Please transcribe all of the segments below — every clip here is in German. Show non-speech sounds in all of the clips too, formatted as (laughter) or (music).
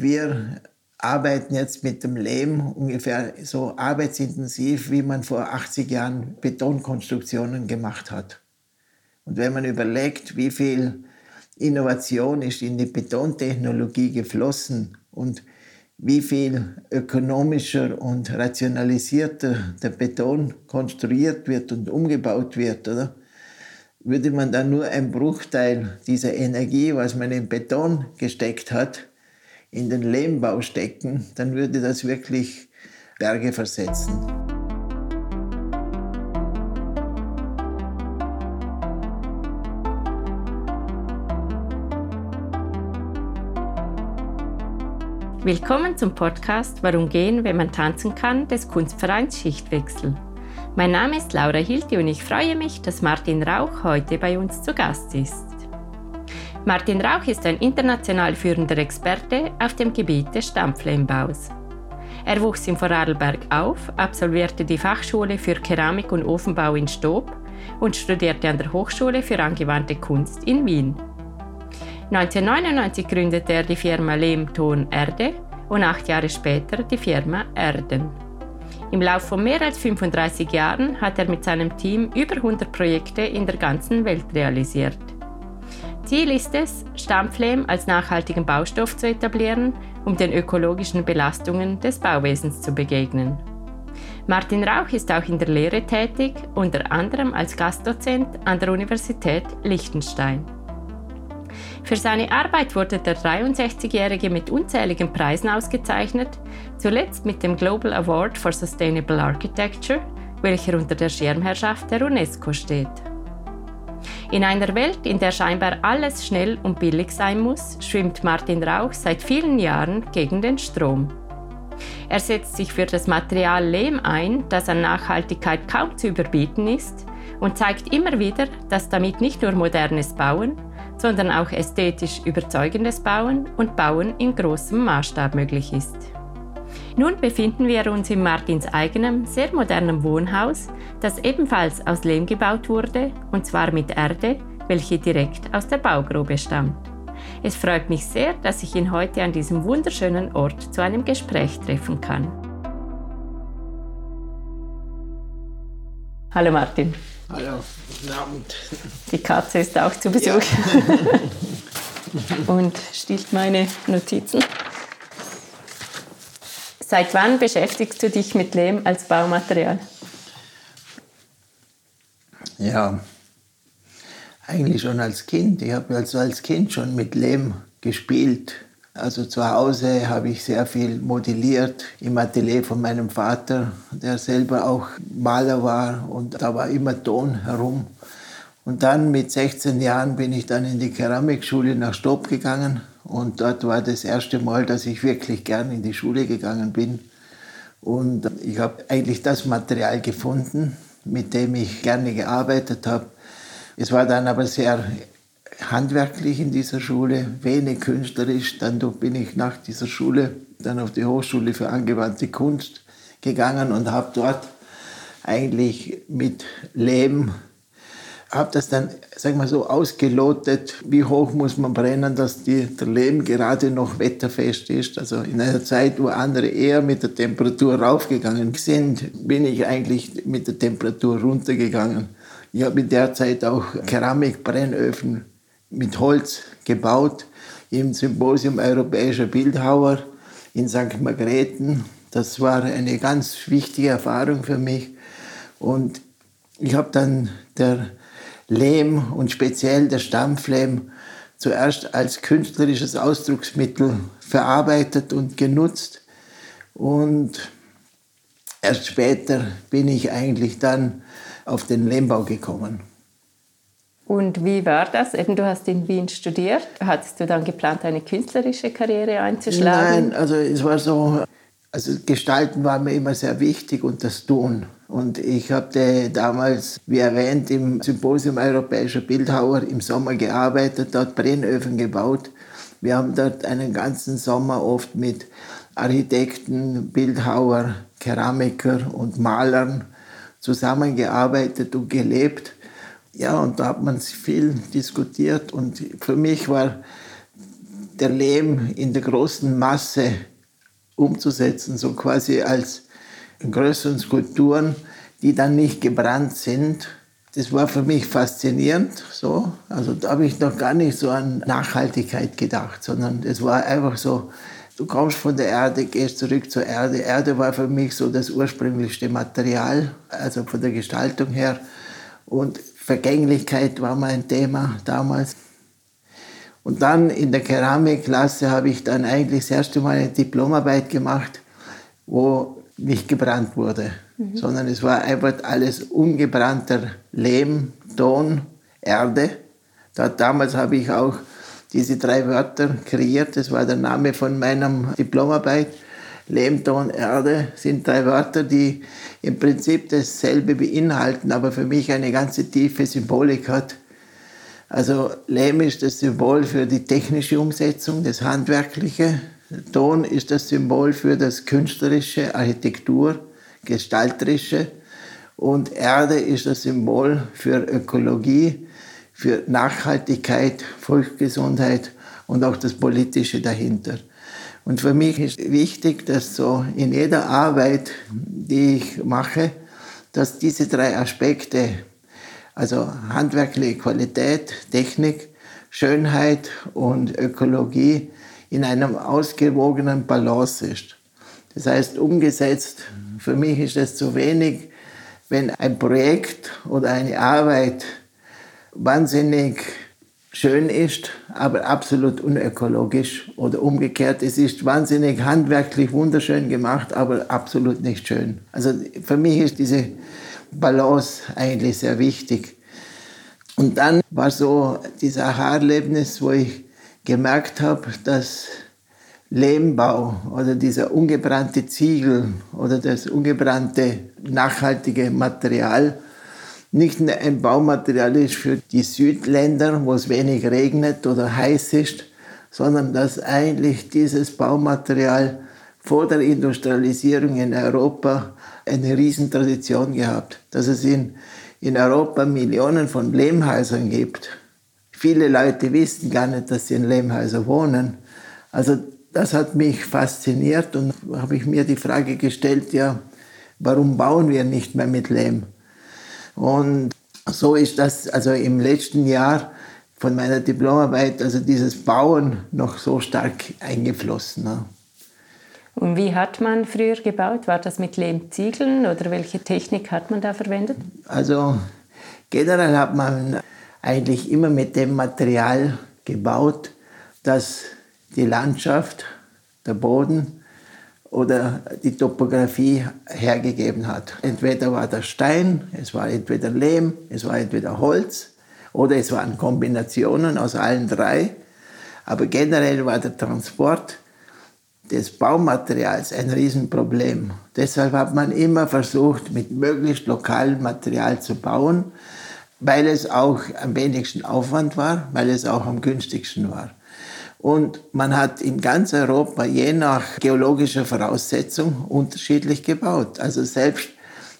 wir arbeiten jetzt mit dem Lehm ungefähr so arbeitsintensiv, wie man vor 80 Jahren Betonkonstruktionen gemacht hat. Und wenn man überlegt, wie viel Innovation ist in die Betontechnologie geflossen und wie viel ökonomischer und rationalisierter der Beton konstruiert wird und umgebaut wird, oder? Würde man dann nur einen Bruchteil dieser Energie, was man in Beton gesteckt hat, in den Lehmbau stecken, dann würde das wirklich Berge versetzen. Willkommen zum Podcast Warum gehen, wenn man tanzen kann des Kunstvereins Schichtwechsel. Mein Name ist Laura Hilti und ich freue mich, dass Martin Rauch heute bei uns zu Gast ist. Martin Rauch ist ein international führender Experte auf dem Gebiet des Stampflehmbaus. Er wuchs in Vorarlberg auf, absolvierte die Fachschule für Keramik und Ofenbau in Stob und studierte an der Hochschule für angewandte Kunst in Wien. 1999 gründete er die Firma Lehmton Erde und acht Jahre später die Firma Erden. Im Laufe von mehr als 35 Jahren hat er mit seinem Team über 100 Projekte in der ganzen Welt realisiert. Ziel ist es, Stampflehm als nachhaltigen Baustoff zu etablieren, um den ökologischen Belastungen des Bauwesens zu begegnen. Martin Rauch ist auch in der Lehre tätig, unter anderem als Gastdozent an der Universität Liechtenstein. Für seine Arbeit wurde der 63-Jährige mit unzähligen Preisen ausgezeichnet, zuletzt mit dem Global Award for Sustainable Architecture, welcher unter der Schirmherrschaft der UNESCO steht. In einer Welt, in der scheinbar alles schnell und billig sein muss, schwimmt Martin Rauch seit vielen Jahren gegen den Strom. Er setzt sich für das Material Lehm ein, das an Nachhaltigkeit kaum zu überbieten ist, und zeigt immer wieder, dass damit nicht nur modernes Bauen, sondern auch ästhetisch überzeugendes Bauen und Bauen in großem Maßstab möglich ist. Nun befinden wir uns in Martins eigenem, sehr modernem Wohnhaus, das ebenfalls aus Lehm gebaut wurde, und zwar mit Erde, welche direkt aus der Baugrube stammt. Es freut mich sehr, dass ich ihn heute an diesem wunderschönen Ort zu einem Gespräch treffen kann. Hallo Martin. Hallo, guten Abend. Die Katze ist auch zu Besuch ja. (laughs) und stiehlt meine Notizen. Seit wann beschäftigst du dich mit Lehm als Baumaterial? Ja, eigentlich schon als Kind. Ich habe also als Kind schon mit Lehm gespielt. Also zu Hause habe ich sehr viel modelliert im Atelier von meinem Vater, der selber auch Maler war und da war immer Ton herum. Und dann mit 16 Jahren bin ich dann in die Keramikschule nach Stob gegangen und dort war das erste Mal, dass ich wirklich gern in die Schule gegangen bin. Und ich habe eigentlich das Material gefunden, mit dem ich gerne gearbeitet habe. Es war dann aber sehr handwerklich in dieser Schule, wenig künstlerisch. Dann bin ich nach dieser Schule dann auf die Hochschule für angewandte Kunst gegangen und habe dort eigentlich mit Lehm habe das dann, sag mal so, ausgelotet, wie hoch muss man brennen, dass die, der Lehm gerade noch wetterfest ist. Also in einer Zeit, wo andere eher mit der Temperatur raufgegangen sind, bin ich eigentlich mit der Temperatur runtergegangen. Ich habe in der Zeit auch Keramikbrennöfen mit Holz gebaut im Symposium Europäischer Bildhauer in St. Margrethen. Das war eine ganz wichtige Erfahrung für mich. Und ich habe dann der Lehm und speziell der Stampflehm zuerst als künstlerisches Ausdrucksmittel verarbeitet und genutzt. Und erst später bin ich eigentlich dann auf den Lehmbau gekommen. Und wie war das? Eben, du hast in Wien studiert. Hattest du dann geplant, eine künstlerische Karriere einzuschlagen? Nein, also es war so, also Gestalten war mir immer sehr wichtig und das Tun. Und ich habe damals, wie erwähnt, im Symposium Europäischer Bildhauer im Sommer gearbeitet, dort Brennöfen gebaut. Wir haben dort einen ganzen Sommer oft mit Architekten, Bildhauer, Keramiker und Malern zusammengearbeitet und gelebt. Ja, und da hat man viel diskutiert und für mich war der Lehm in der großen Masse umzusetzen, so quasi als größeren Skulpturen, die dann nicht gebrannt sind. Das war für mich faszinierend. So. Also da habe ich noch gar nicht so an Nachhaltigkeit gedacht, sondern es war einfach so, du kommst von der Erde, gehst zurück zur Erde. Erde war für mich so das ursprünglichste Material, also von der Gestaltung her. Und Vergänglichkeit war mein Thema damals. Und dann in der Keramikklasse habe ich dann eigentlich das erste Mal eine Diplomarbeit gemacht, wo nicht gebrannt wurde, mhm. sondern es war einfach alles ungebrannter Lehm, Ton, Erde. Da, damals habe ich auch diese drei Wörter kreiert. Das war der Name von meiner Diplomarbeit. Lehm, Ton, Erde sind drei Wörter, die im Prinzip dasselbe beinhalten, aber für mich eine ganze tiefe Symbolik hat. Also Lehm ist das Symbol für die technische Umsetzung, das Handwerkliche. Ton ist das Symbol für das Künstlerische, Architektur, Gestalterische. Und Erde ist das Symbol für Ökologie, für Nachhaltigkeit, Volksgesundheit und auch das Politische dahinter. Und für mich ist wichtig, dass so in jeder Arbeit, die ich mache, dass diese drei Aspekte also handwerkliche Qualität, Technik, Schönheit und Ökologie in einem ausgewogenen Balance ist. Das heißt, umgesetzt, für mich ist es zu wenig, wenn ein Projekt oder eine Arbeit wahnsinnig schön ist, aber absolut unökologisch oder umgekehrt. Es ist wahnsinnig handwerklich wunderschön gemacht, aber absolut nicht schön. Also für mich ist diese Balance eigentlich sehr wichtig. Und dann war so dieses Aha-Erlebnis, wo ich gemerkt habe, dass Lehmbau oder dieser ungebrannte Ziegel oder das ungebrannte nachhaltige Material nicht nur ein Baumaterial ist für die Südländer, wo es wenig regnet oder heiß ist, sondern dass eigentlich dieses Baumaterial vor der Industrialisierung in Europa eine Riesentradition gehabt, dass es in, in Europa Millionen von Lehmhäusern gibt. Viele Leute wissen gar nicht, dass sie in Lehmhäusern wohnen. Also das hat mich fasziniert und habe ich mir die Frage gestellt, ja, warum bauen wir nicht mehr mit Lehm? Und so ist das also im letzten Jahr von meiner Diplomarbeit, also dieses Bauen noch so stark eingeflossen. Ne? Und wie hat man früher gebaut? War das mit Lehmziegeln oder welche Technik hat man da verwendet? Also generell hat man eigentlich immer mit dem Material gebaut, das die Landschaft, der Boden oder die Topografie hergegeben hat. Entweder war das Stein, es war entweder Lehm, es war entweder Holz oder es waren Kombinationen aus allen drei. Aber generell war der Transport des Baumaterials ein Riesenproblem. Deshalb hat man immer versucht, mit möglichst lokalem Material zu bauen, weil es auch am wenigsten Aufwand war, weil es auch am günstigsten war. Und man hat in ganz Europa je nach geologischer Voraussetzung unterschiedlich gebaut. Also selbst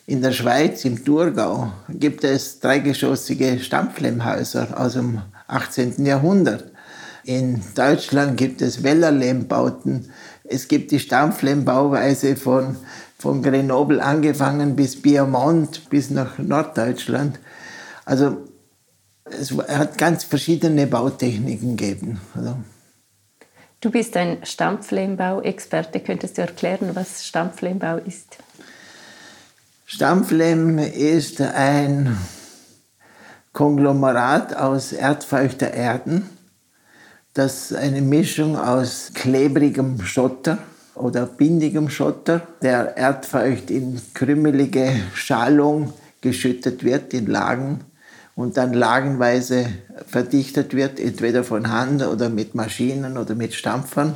in der Schweiz, im Thurgau, gibt es dreigeschossige Stampflehmhäuser aus dem 18. Jahrhundert. In Deutschland gibt es Wellerlehmbauten es gibt die Stampflehmbauweise von, von Grenoble angefangen bis Piemont, bis nach Norddeutschland. Also es hat ganz verschiedene Bautechniken gegeben. Also. Du bist ein Stampflehmbau-Experte. Könntest du erklären, was Stampflehmbau ist? Stampflehm ist ein Konglomerat aus erdfeuchter Erden das eine Mischung aus klebrigem Schotter oder bindigem Schotter, der erdfeucht in krümmelige Schalung geschüttet wird in Lagen und dann lagenweise verdichtet wird, entweder von Hand oder mit Maschinen oder mit Stampfern.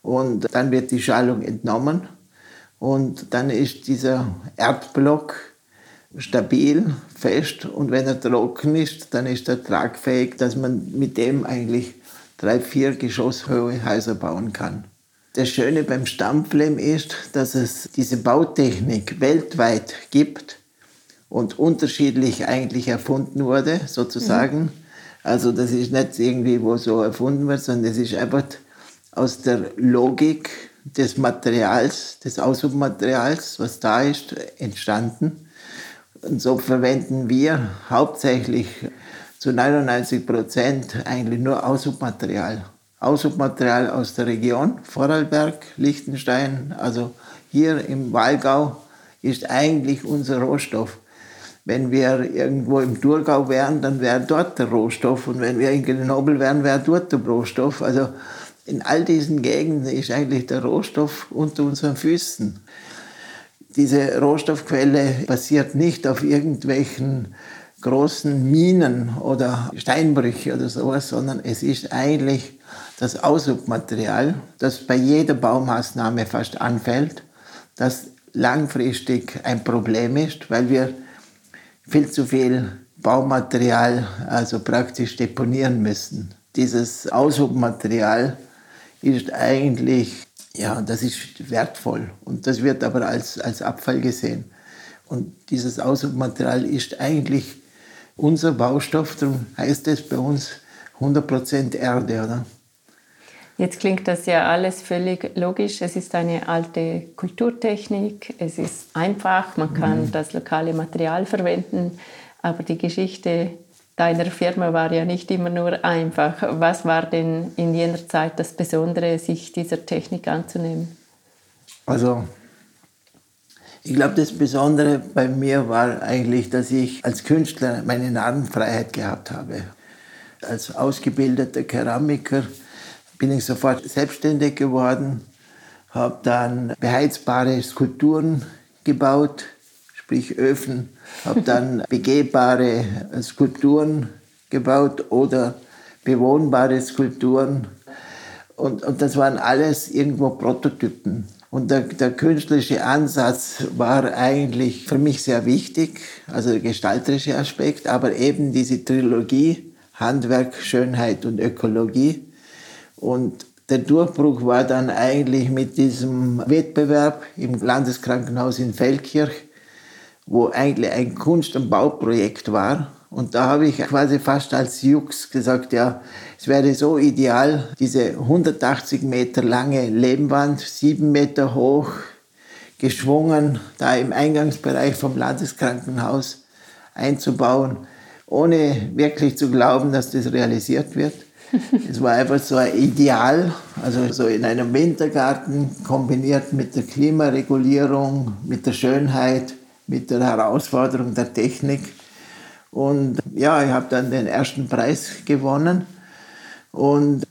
Und dann wird die Schalung entnommen und dann ist dieser Erdblock stabil, fest und wenn er trocken ist, dann ist er tragfähig, dass man mit dem eigentlich drei, vier geschosshohe Häuser bauen kann. Das Schöne beim Stampflehm ist, dass es diese Bautechnik weltweit gibt und unterschiedlich eigentlich erfunden wurde, sozusagen. Mhm. Also das ist nicht irgendwie, wo so erfunden wird, sondern das ist einfach aus der Logik des Materials, des Aushubmaterials, was da ist, entstanden. Und so verwenden wir hauptsächlich zu 99 Prozent eigentlich nur Aushubmaterial. Aushubmaterial aus der Region, Vorarlberg, Liechtenstein, also hier im Wallgau ist eigentlich unser Rohstoff. Wenn wir irgendwo im Thurgau wären, dann wäre dort der Rohstoff. Und wenn wir in Grenoble wären, wäre dort der Rohstoff. Also in all diesen Gegenden ist eigentlich der Rohstoff unter unseren Füßen. Diese Rohstoffquelle basiert nicht auf irgendwelchen großen Minen oder Steinbrüche oder sowas, sondern es ist eigentlich das Aushubmaterial, das bei jeder Baumaßnahme fast anfällt, das langfristig ein Problem ist, weil wir viel zu viel Baumaterial also praktisch deponieren müssen. Dieses Aushubmaterial ist eigentlich, ja, das ist wertvoll und das wird aber als, als Abfall gesehen. Und dieses Aushubmaterial ist eigentlich unser Baustoff, darum heißt es bei uns 100% Erde, oder? Jetzt klingt das ja alles völlig logisch. Es ist eine alte Kulturtechnik, es ist einfach, man kann mhm. das lokale Material verwenden, aber die Geschichte deiner Firma war ja nicht immer nur einfach. Was war denn in jener Zeit das Besondere, sich dieser Technik anzunehmen? Also, ich glaube, das Besondere bei mir war eigentlich, dass ich als Künstler meine Narrenfreiheit gehabt habe. Als ausgebildeter Keramiker bin ich sofort selbstständig geworden, habe dann beheizbare Skulpturen gebaut, sprich Öfen, habe dann (laughs) begehbare Skulpturen gebaut oder bewohnbare Skulpturen. Und, und das waren alles irgendwo Prototypen. Und der, der, künstlerische Ansatz war eigentlich für mich sehr wichtig, also der gestalterische Aspekt, aber eben diese Trilogie Handwerk, Schönheit und Ökologie und der Durchbruch war dann eigentlich mit diesem Wettbewerb im Landeskrankenhaus in Feldkirch, wo eigentlich ein Kunst- und Bauprojekt war. Und da habe ich quasi fast als Jux gesagt, ja, es wäre so ideal, diese 180 Meter lange Lehmwand, sieben Meter hoch, geschwungen, da im Eingangsbereich vom Landeskrankenhaus einzubauen, ohne wirklich zu glauben, dass das realisiert wird. Es war einfach so ein Ideal, also so in einem Wintergarten kombiniert mit der Klimaregulierung, mit der Schönheit, mit der Herausforderung der Technik. Und ja, ich habe dann den ersten Preis gewonnen. Und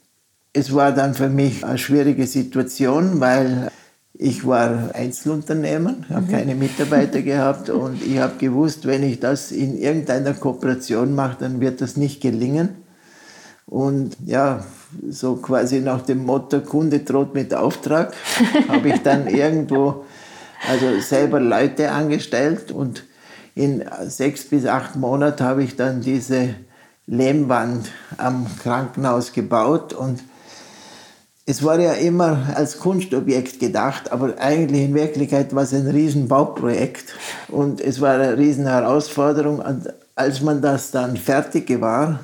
es war dann für mich eine schwierige Situation, weil ich war Einzelunternehmer, habe mhm. keine Mitarbeiter (laughs) gehabt und ich habe gewusst, wenn ich das in irgendeiner Kooperation mache, dann wird das nicht gelingen. Und ja, so quasi nach dem Motto, Kunde droht mit Auftrag, (laughs) habe ich dann irgendwo also selber Leute angestellt und in sechs bis acht Monaten habe ich dann diese Lehmwand am Krankenhaus gebaut und es war ja immer als Kunstobjekt gedacht, aber eigentlich in Wirklichkeit war es ein Riesenbauprojekt und es war eine riesen Herausforderung. Und als man das dann fertig war,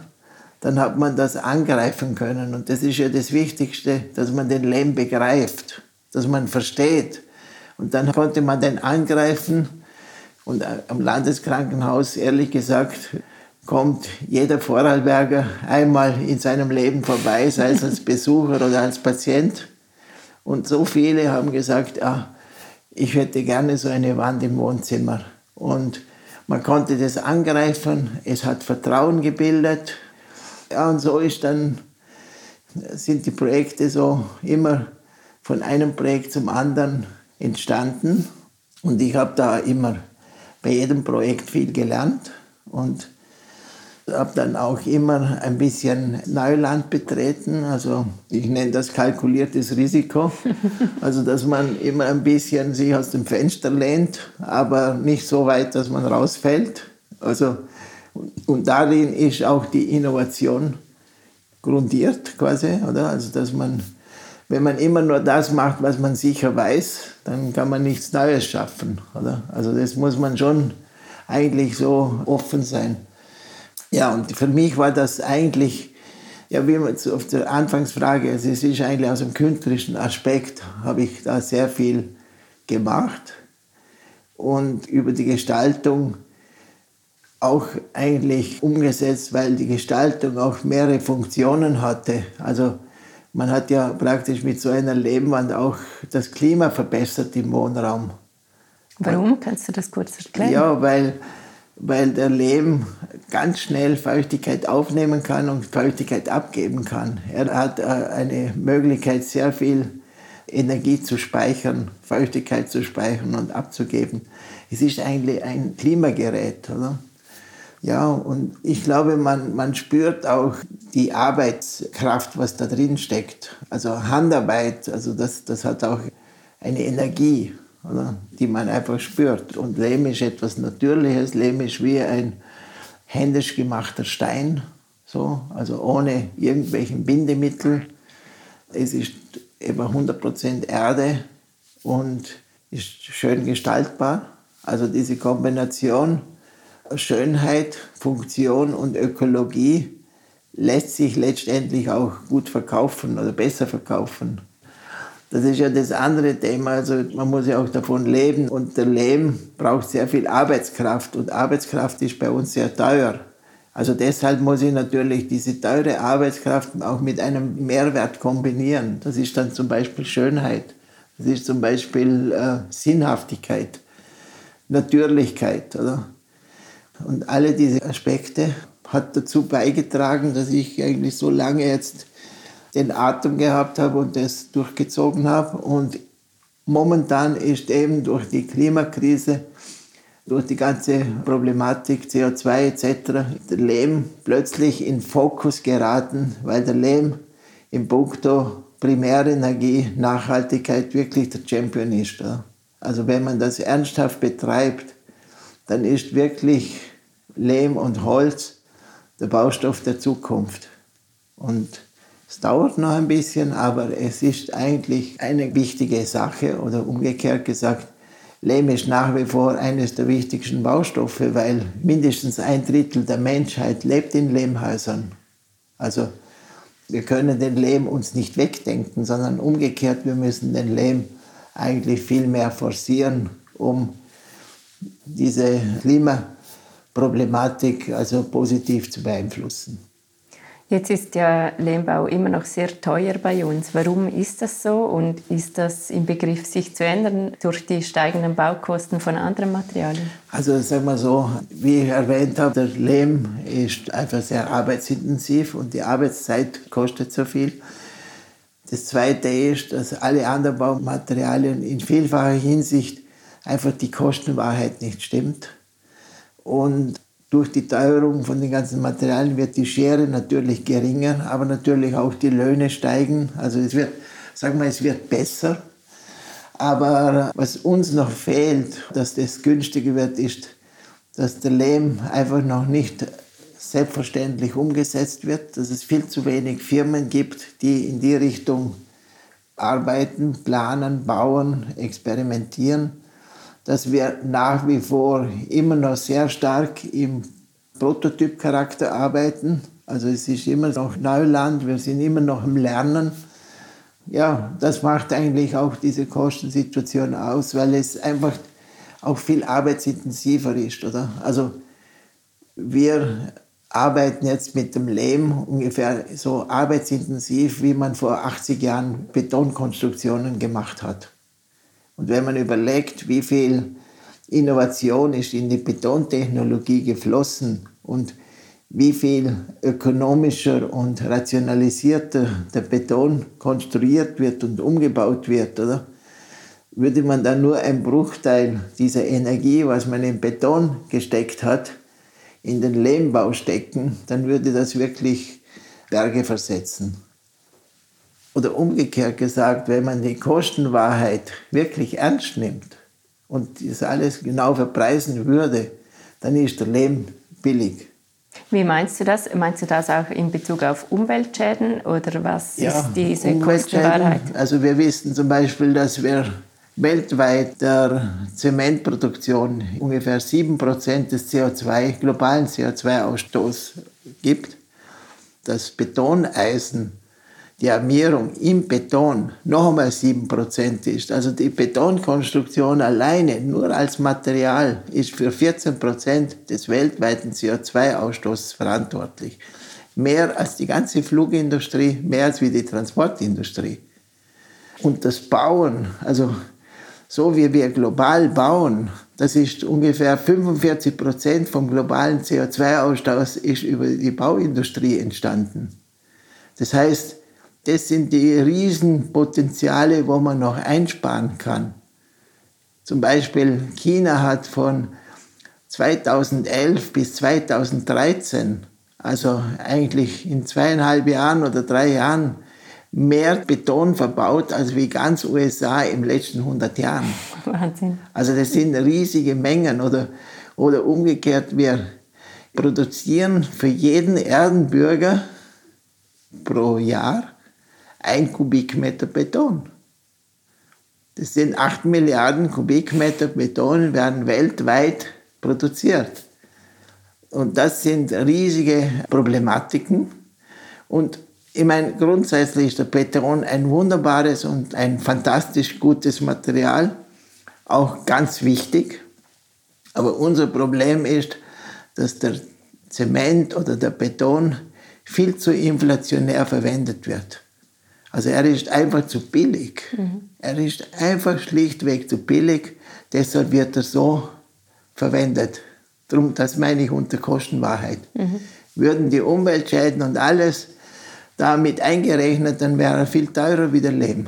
dann hat man das angreifen können. Und das ist ja das Wichtigste, dass man den Lehm begreift, dass man versteht. Und dann konnte man den angreifen. Und am Landeskrankenhaus, ehrlich gesagt, kommt jeder Vorarlberger einmal in seinem Leben vorbei, sei es als Besucher oder als Patient. Und so viele haben gesagt, ah, ich hätte gerne so eine Wand im Wohnzimmer. Und man konnte das angreifen, es hat Vertrauen gebildet ja, und so ist dann, sind die Projekte so immer von einem Projekt zum anderen entstanden. Und ich habe da immer bei jedem Projekt viel gelernt und habe dann auch immer ein bisschen Neuland betreten. Also ich nenne das kalkuliertes Risiko. (laughs) Also dass man immer ein bisschen sich aus dem Fenster lehnt, aber nicht so weit, dass man rausfällt. Also und darin ist auch die Innovation grundiert quasi, oder? Also dass man, wenn man immer nur das macht, was man sicher weiß, dann kann man nichts Neues schaffen, oder? Also das muss man schon eigentlich so offen sein. Ja, und für mich war das eigentlich, ja, wie man auf der Anfangsfrage, also es ist eigentlich aus dem künstlerischen Aspekt, habe ich da sehr viel gemacht und über die Gestaltung auch eigentlich umgesetzt, weil die Gestaltung auch mehrere Funktionen hatte. Also man hat ja praktisch mit so einer Lehmwand auch das Klima verbessert im Wohnraum. Warum? Kannst du das kurz erklären? Ja, weil, weil der Lehm ganz schnell Feuchtigkeit aufnehmen kann und Feuchtigkeit abgeben kann. Er hat äh, eine Möglichkeit, sehr viel Energie zu speichern, Feuchtigkeit zu speichern und abzugeben. Es ist eigentlich ein Klimagerät, oder? Ja, und ich glaube, man, man spürt auch die Arbeitskraft, was da drin steckt. Also Handarbeit, also das, das hat auch eine Energie, oder? die man einfach spürt. Und Lehm ist etwas Natürliches. Lehm ist wie ein händisch gemachter Stein, so, also ohne irgendwelchen Bindemittel. Es ist über 100% Erde und ist schön gestaltbar. Also diese Kombination Schönheit, Funktion und Ökologie lässt sich letztendlich auch gut verkaufen oder besser verkaufen. Das ist ja das andere Thema. Also man muss ja auch davon leben und der Lehm braucht sehr viel Arbeitskraft und Arbeitskraft ist bei uns sehr teuer. Also deshalb muss ich natürlich diese teure Arbeitskraft auch mit einem Mehrwert kombinieren. Das ist dann zum Beispiel Schönheit, das ist zum Beispiel äh, Sinnhaftigkeit, Natürlichkeit. Oder? Und alle diese Aspekte hat dazu beigetragen, dass ich eigentlich so lange jetzt den Atem gehabt habe und das durchgezogen habe. Und momentan ist eben durch die Klimakrise, durch die ganze Problematik CO2 etc. der Lehm plötzlich in Fokus geraten, weil der Lehm im Punkto Primärenergie, Nachhaltigkeit wirklich der Champion ist. Also wenn man das ernsthaft betreibt, dann ist wirklich Lehm und Holz der Baustoff der Zukunft. Und es dauert noch ein bisschen, aber es ist eigentlich eine wichtige Sache oder umgekehrt gesagt, Lehm ist nach wie vor eines der wichtigsten Baustoffe, weil mindestens ein Drittel der Menschheit lebt in Lehmhäusern. Also wir können den Lehm uns nicht wegdenken, sondern umgekehrt, wir müssen den Lehm eigentlich viel mehr forcieren, um diese Klima Problematik also positiv zu beeinflussen. Jetzt ist ja Lehmbau immer noch sehr teuer bei uns. Warum ist das so und ist das im Begriff, sich zu ändern durch die steigenden Baukosten von anderen Materialien? Also sagen wir so, wie ich erwähnt habe, der Lehm ist einfach sehr arbeitsintensiv und die Arbeitszeit kostet so viel. Das Zweite ist, dass alle anderen Baumaterialien in vielfacher Hinsicht einfach die Kostenwahrheit nicht stimmt. Und durch die Teuerung von den ganzen Materialien wird die Schere natürlich geringer, aber natürlich auch die Löhne steigen. Also es wird, sagen wir, es wird besser. Aber was uns noch fehlt, dass das günstiger wird, ist, dass der Lehm einfach noch nicht selbstverständlich umgesetzt wird, dass es viel zu wenig Firmen gibt, die in die Richtung arbeiten, planen, bauen, experimentieren dass wir nach wie vor immer noch sehr stark im Prototypcharakter arbeiten. Also es ist immer noch Neuland, wir sind immer noch im Lernen. Ja, das macht eigentlich auch diese Kostensituation aus, weil es einfach auch viel arbeitsintensiver ist, oder? Also wir arbeiten jetzt mit dem Lehm ungefähr so arbeitsintensiv, wie man vor 80 Jahren Betonkonstruktionen gemacht hat. Und wenn man überlegt, wie viel Innovation ist in die Betontechnologie geflossen und wie viel ökonomischer und rationalisierter der Beton konstruiert wird und umgebaut wird, oder? Würde man dann nur einen Bruchteil dieser Energie, was man in Beton gesteckt hat, in den Lehmbau stecken, dann würde das wirklich Berge versetzen. Oder umgekehrt gesagt, wenn man die Kostenwahrheit wirklich ernst nimmt und das alles genau verpreisen würde, dann ist der Lehm billig. Wie meinst du das? Meinst du das auch in Bezug auf Umweltschäden oder was ja, ist diese Kostenwahrheit? Also wir wissen zum Beispiel, dass wir weltweit der Zementproduktion ungefähr 7% des CO2, globalen CO2-Ausstoß gibt, das Betoneisen, die Armierung im Beton noch einmal 7% ist. Also die Betonkonstruktion alleine, nur als Material, ist für 14% des weltweiten CO2-Ausstoßes verantwortlich. Mehr als die ganze Flugindustrie, mehr als wie die Transportindustrie. Und das Bauen, also so wie wir global bauen, das ist ungefähr 45 Prozent vom globalen CO2-Ausstoß ist über die Bauindustrie entstanden. Das heißt, das sind die Riesenpotenziale, wo man noch einsparen kann. Zum Beispiel China hat von 2011 bis 2013, also eigentlich in zweieinhalb Jahren oder drei Jahren, mehr Beton verbaut als wie ganz USA im letzten 100 Jahren. Wahnsinn. Also das sind riesige Mengen oder, oder umgekehrt, wir produzieren für jeden Erdenbürger pro Jahr ein Kubikmeter Beton. Das sind 8 Milliarden Kubikmeter Beton, werden weltweit produziert. Und das sind riesige Problematiken. Und ich meine, grundsätzlich ist der Beton ein wunderbares und ein fantastisch gutes Material, auch ganz wichtig. Aber unser Problem ist, dass der Zement oder der Beton viel zu inflationär verwendet wird. Also er ist einfach zu billig. Mhm. Er ist einfach schlichtweg zu billig. Deshalb wird er so verwendet. Darum, das meine ich unter Kostenwahrheit. Mhm. Würden die Umweltschäden und alles damit eingerechnet, dann wäre er viel teurer wie der Lehm.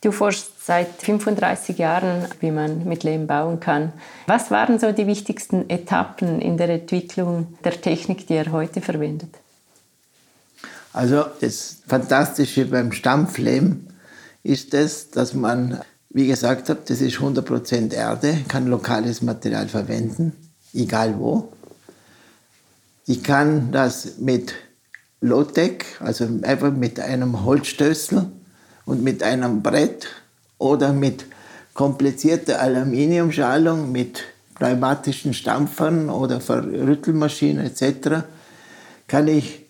Du forschst seit 35 Jahren, wie man mit Lehm bauen kann. Was waren so die wichtigsten Etappen in der Entwicklung der Technik, die er heute verwendet? Also das Fantastische beim Stampflehm ist es, dass man, wie gesagt habe, das ist 100% Erde, kann lokales Material verwenden, egal wo. Ich kann das mit Low-Tech, also einfach mit einem Holzstößel und mit einem Brett oder mit komplizierter Aluminiumschalung, mit pneumatischen Stampfern oder Verrüttelmaschinen etc. kann ich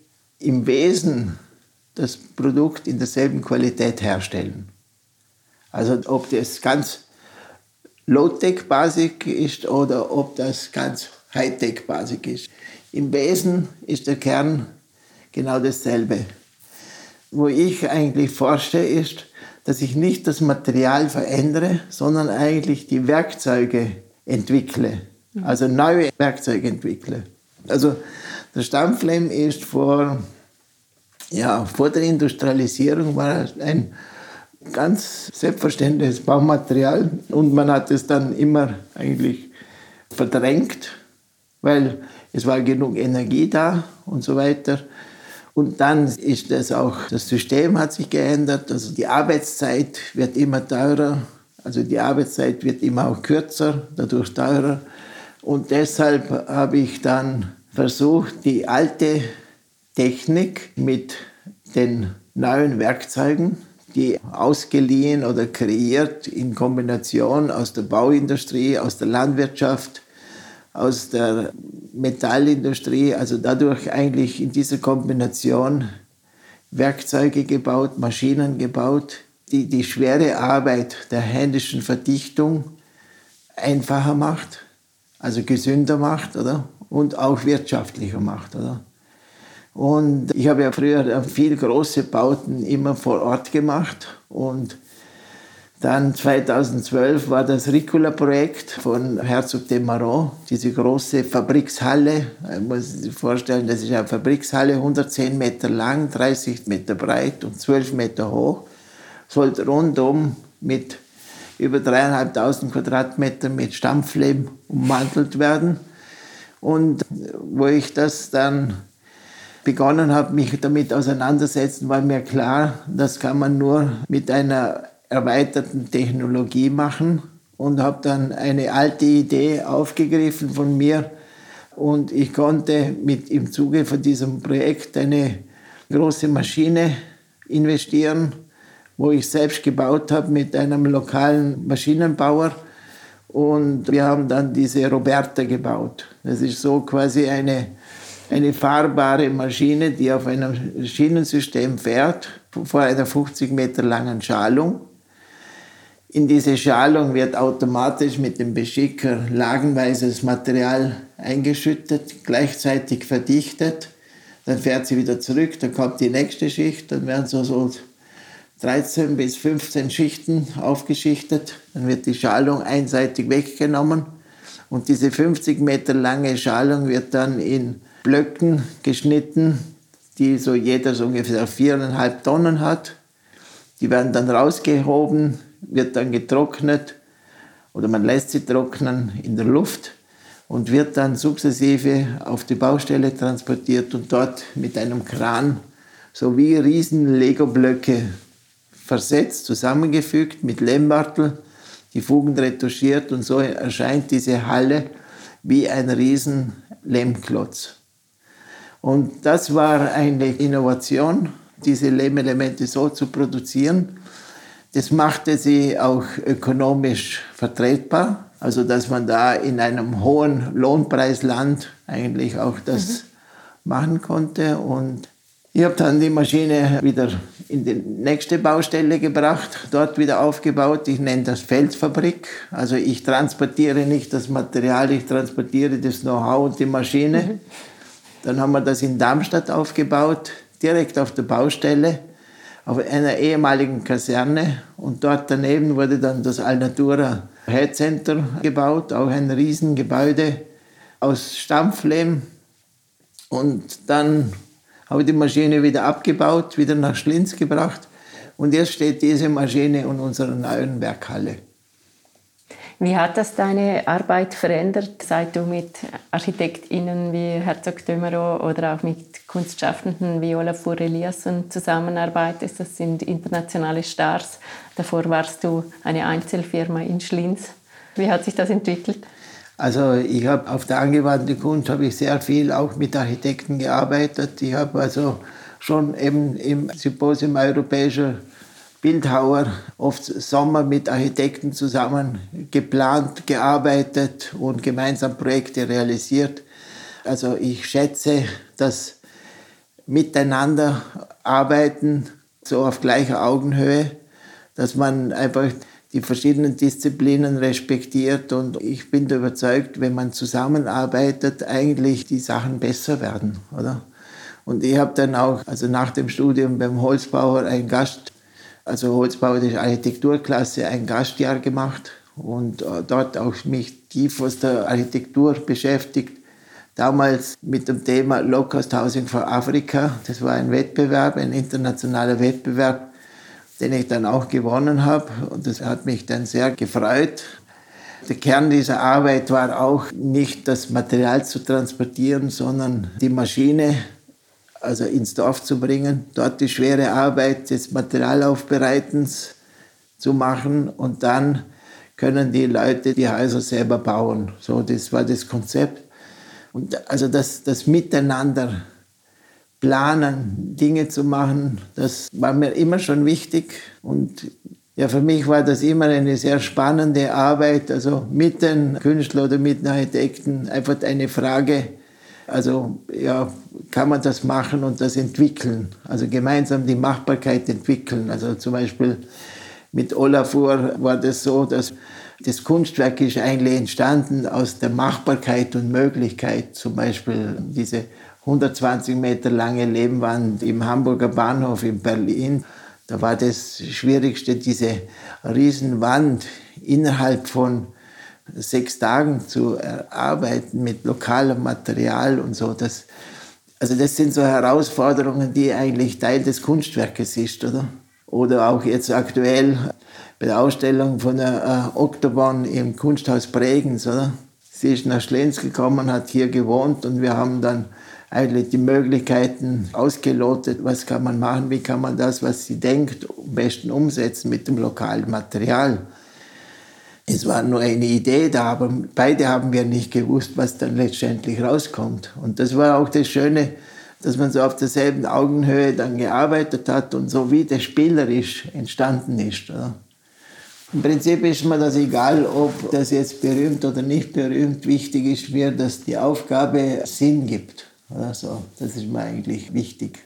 im Wesen das Produkt in derselben Qualität herstellen. Also ob das ganz Low-Tech-Basic ist oder ob das ganz High-Tech-Basic ist. Im Wesen ist der Kern genau dasselbe. Wo ich eigentlich forsche, ist, dass ich nicht das Material verändere, sondern eigentlich die Werkzeuge entwickle, also neue Werkzeuge entwickle. Also der Stampflehm ist vor, ja, vor der Industrialisierung war ein ganz selbstverständliches Baumaterial und man hat es dann immer eigentlich verdrängt, weil es war genug Energie da und so weiter. Und dann ist das auch, das System hat sich geändert, also die Arbeitszeit wird immer teurer, also die Arbeitszeit wird immer auch kürzer, dadurch teurer. Und deshalb habe ich dann versucht, die alte Technik mit den neuen Werkzeugen, die ausgeliehen oder kreiert in Kombination aus der Bauindustrie, aus der Landwirtschaft, aus der Metallindustrie, also dadurch eigentlich in dieser Kombination Werkzeuge gebaut, Maschinen gebaut, die die schwere Arbeit der händischen Verdichtung einfacher macht, also gesünder macht, oder? Und auch wirtschaftlicher macht, oder? Und ich habe ja früher viel große Bauten immer vor Ort gemacht und dann 2012 war das Ricula-Projekt von Herzog de Marot, diese große Fabrikshalle. Man muss sich vorstellen, das ist eine Fabrikshalle, 110 Meter lang, 30 Meter breit und 12 Meter hoch. Sollte rundum mit über dreieinhalbtausend Quadratmetern mit Stampflehm ummantelt werden. Und wo ich das dann begonnen habe, mich damit auseinandersetzen, war mir klar, das kann man nur mit einer erweiterten Technologie machen und habe dann eine alte Idee aufgegriffen von mir und ich konnte mit im Zuge von diesem Projekt eine große Maschine investieren wo ich selbst gebaut habe mit einem lokalen Maschinenbauer. Und wir haben dann diese Roberta gebaut. Das ist so quasi eine, eine fahrbare Maschine, die auf einem Schienensystem fährt, vor einer 50 Meter langen Schalung. In diese Schalung wird automatisch mit dem Beschicker lagenweises Material eingeschüttet, gleichzeitig verdichtet. Dann fährt sie wieder zurück, dann kommt die nächste Schicht, dann werden so, so 13 bis 15 Schichten aufgeschichtet. Dann wird die Schalung einseitig weggenommen und diese 50 Meter lange Schalung wird dann in Blöcken geschnitten, die so jeder so ungefähr viereinhalb Tonnen hat. Die werden dann rausgehoben, wird dann getrocknet oder man lässt sie trocknen in der Luft und wird dann sukzessive auf die Baustelle transportiert und dort mit einem Kran so wie riesen Lego-Blöcke versetzt, zusammengefügt mit Lehmbartel, die Fugen retuschiert und so erscheint diese Halle wie ein riesen Lehmklotz. Und das war eine Innovation, diese Lehmelemente so zu produzieren. Das machte sie auch ökonomisch vertretbar, also dass man da in einem hohen Lohnpreisland eigentlich auch das mhm. machen konnte. Und ich habe dann die Maschine wieder in die nächste Baustelle gebracht, dort wieder aufgebaut. Ich nenne das Feldfabrik. Also ich transportiere nicht das Material, ich transportiere das Know-how und die Maschine. Mhm. Dann haben wir das in Darmstadt aufgebaut, direkt auf der Baustelle, auf einer ehemaligen Kaserne. Und dort daneben wurde dann das Alnatura Head Center gebaut, auch ein Riesengebäude aus Stampflehm. Und dann habe die Maschine wieder abgebaut, wieder nach Schlinz gebracht und jetzt steht diese Maschine in unserer neuen Werkhalle. Wie hat das deine Arbeit verändert, seit du mit ArchitektInnen wie Herzog Dömerow oder auch mit Kunstschaffenden wie Olafur Eliasson zusammenarbeitest? Das sind internationale Stars. Davor warst du eine Einzelfirma in Schlinz. Wie hat sich das entwickelt? Also ich habe auf der angewandten Kunst habe ich sehr viel auch mit Architekten gearbeitet. Ich habe also schon eben im Symposium Europäischer Bildhauer oft Sommer mit Architekten zusammen geplant, gearbeitet und gemeinsam Projekte realisiert. Also ich schätze das Miteinander arbeiten so auf gleicher Augenhöhe, dass man einfach die verschiedenen Disziplinen respektiert und ich bin überzeugt, wenn man zusammenarbeitet, eigentlich die Sachen besser werden, oder? Und ich habe dann auch, also nach dem Studium beim Holzbauer ein Gast, also Holzbauer der Architekturklasse, ein Gastjahr gemacht und äh, dort auch mich tief aus der Architektur beschäftigt. Damals mit dem Thema Low Cost Housing for Africa. Das war ein Wettbewerb, ein internationaler Wettbewerb den ich dann auch gewonnen habe. Und das hat mich dann sehr gefreut. Der Kern dieser Arbeit war auch nicht das Material zu transportieren, sondern die Maschine also ins Dorf zu bringen, dort die schwere Arbeit des Materialaufbereitens zu machen und dann können die Leute die Häuser selber bauen. So, das war das Konzept. Und also das, das Miteinander planen, Dinge zu machen, das war mir immer schon wichtig. Und ja, für mich war das immer eine sehr spannende Arbeit, also mit den Künstlern oder mit den Architekten einfach eine Frage, also ja, kann man das machen und das entwickeln, also gemeinsam die Machbarkeit entwickeln. Also zum Beispiel mit Olafur war das so, dass das Kunstwerk ist eigentlich entstanden aus der Machbarkeit und Möglichkeit, zum Beispiel diese 120 Meter lange Lehmwand im Hamburger Bahnhof in Berlin. Da war das Schwierigste, diese Riesenwand innerhalb von sechs Tagen zu erarbeiten mit lokalem Material und so. Das, also das sind so Herausforderungen, die eigentlich Teil des Kunstwerkes ist, oder? Oder auch jetzt aktuell bei der Ausstellung von der äh, im Kunsthaus Bregenz, oder? Sie ist nach Schlenz gekommen, hat hier gewohnt und wir haben dann eigentlich die Möglichkeiten ausgelotet, was kann man machen, wie kann man das, was sie denkt, am besten umsetzen mit dem lokalen Material. Es war nur eine Idee da, aber beide haben wir nicht gewusst, was dann letztendlich rauskommt. Und das war auch das Schöne, dass man so auf derselben Augenhöhe dann gearbeitet hat und so wie das spielerisch entstanden ist. Oder? Im Prinzip ist mir das egal, ob das jetzt berühmt oder nicht berühmt. Wichtig ist mir, dass die Aufgabe Sinn gibt. Oder so. Das ist mir eigentlich wichtig.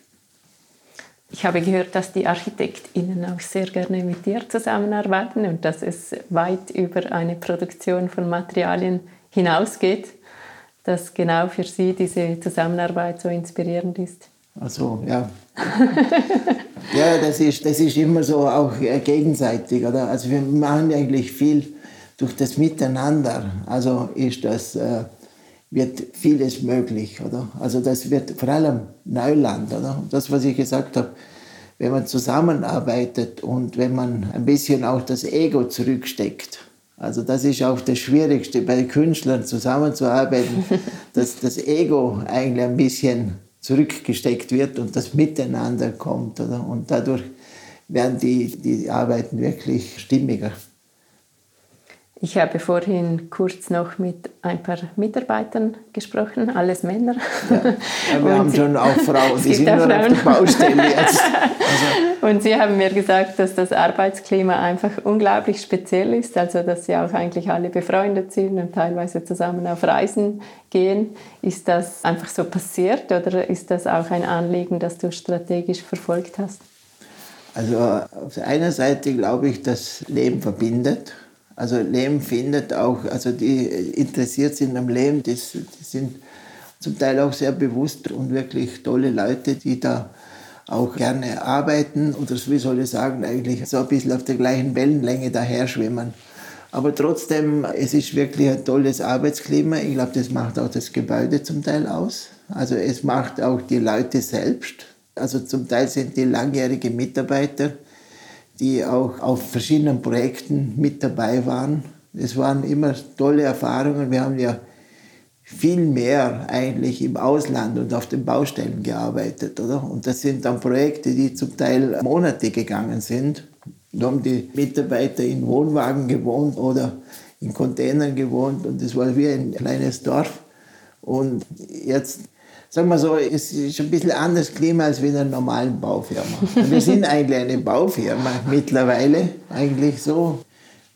Ich habe gehört, dass die ArchitektInnen auch sehr gerne mit dir zusammenarbeiten und dass es weit über eine Produktion von Materialien hinausgeht dass genau für Sie diese Zusammenarbeit so inspirierend ist? Also ja. (laughs) ja, das ist, das ist immer so auch gegenseitig. Oder? Also wir machen eigentlich viel durch das Miteinander. Also ist das, äh, wird vieles möglich. Oder? Also das wird vor allem Neuland. Oder? Das, was ich gesagt habe, wenn man zusammenarbeitet und wenn man ein bisschen auch das Ego zurücksteckt, also das ist auch das Schwierigste bei Künstlern zusammenzuarbeiten, (laughs) dass das Ego eigentlich ein bisschen zurückgesteckt wird und das Miteinander kommt. Oder? Und dadurch werden die, die Arbeiten wirklich stimmiger. Ich habe vorhin kurz noch mit ein paar Mitarbeitern gesprochen, alles Männer. Ja, wir (laughs) haben schon auch Frauen, die sind nur Frauen. auf der Baustelle jetzt. Also. (laughs) Und Sie haben mir gesagt, dass das Arbeitsklima einfach unglaublich speziell ist, also dass Sie auch eigentlich alle befreundet sind und teilweise zusammen auf Reisen gehen. Ist das einfach so passiert oder ist das auch ein Anliegen, das du strategisch verfolgt hast? Also auf der einen Seite glaube ich, dass Leben verbindet also Leben findet auch, also die interessiert sind am Leben, das, die sind zum Teil auch sehr bewusst und wirklich tolle Leute, die da auch gerne arbeiten oder wie soll ich sagen, eigentlich so ein bisschen auf der gleichen Wellenlänge daher schwimmen. Aber trotzdem, es ist wirklich ein tolles Arbeitsklima. Ich glaube, das macht auch das Gebäude zum Teil aus. Also es macht auch die Leute selbst. Also zum Teil sind die langjährige Mitarbeiter, die auch auf verschiedenen Projekten mit dabei waren. Es waren immer tolle Erfahrungen. Wir haben ja viel mehr eigentlich im Ausland und auf den Baustellen gearbeitet, oder? Und das sind dann Projekte, die zum Teil Monate gegangen sind. Da haben die Mitarbeiter in Wohnwagen gewohnt oder in Containern gewohnt und es war wie ein kleines Dorf. Und jetzt sagen wir so, es ist ein bisschen anderes Klima als wie in einer normalen Baufirma. wir sind eigentlich eine Baufirma mittlerweile, eigentlich so.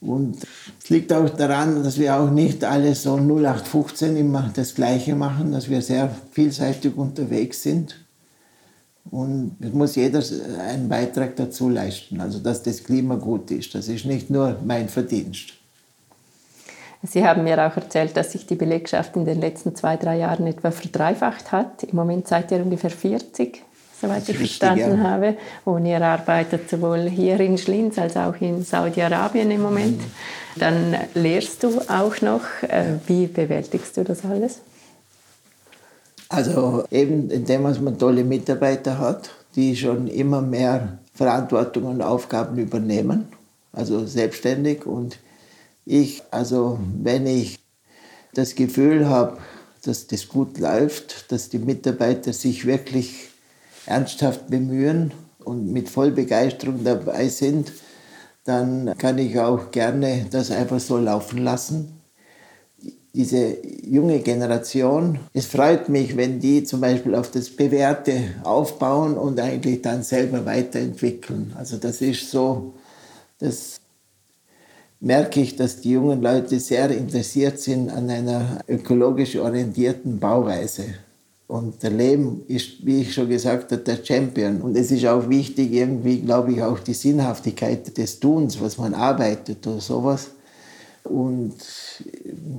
Und es liegt auch daran, dass wir auch nicht alles so 0815 immer das Gleiche machen, dass wir sehr vielseitig unterwegs sind. Und es muss jeder einen Beitrag dazu leisten, also dass das Klima gut ist. Das ist nicht nur mein Verdienst. Sie haben mir auch erzählt, dass sich die Belegschaft in den letzten zwei, drei Jahren etwa verdreifacht hat. Im Moment seid ihr ungefähr 40, soweit ich verstanden ja. habe. Und ihr arbeitet sowohl hier in Schlins als auch in Saudi-Arabien im Moment. Mhm. Dann lehrst du auch noch. Äh, wie bewältigst du das alles? Also eben indem man tolle Mitarbeiter hat, die schon immer mehr Verantwortung und Aufgaben übernehmen, also selbstständig und ich, also wenn ich das Gefühl habe, dass das gut läuft, dass die Mitarbeiter sich wirklich ernsthaft bemühen und mit Vollbegeisterung dabei sind, dann kann ich auch gerne das einfach so laufen lassen. Diese junge Generation, es freut mich, wenn die zum Beispiel auf das Bewährte aufbauen und eigentlich dann selber weiterentwickeln. Also das ist so, das merke ich, dass die jungen Leute sehr interessiert sind an einer ökologisch orientierten Bauweise. Und der Lehm ist, wie ich schon gesagt habe, der Champion. Und es ist auch wichtig, irgendwie, glaube ich, auch die Sinnhaftigkeit des Tuns, was man arbeitet oder sowas. Und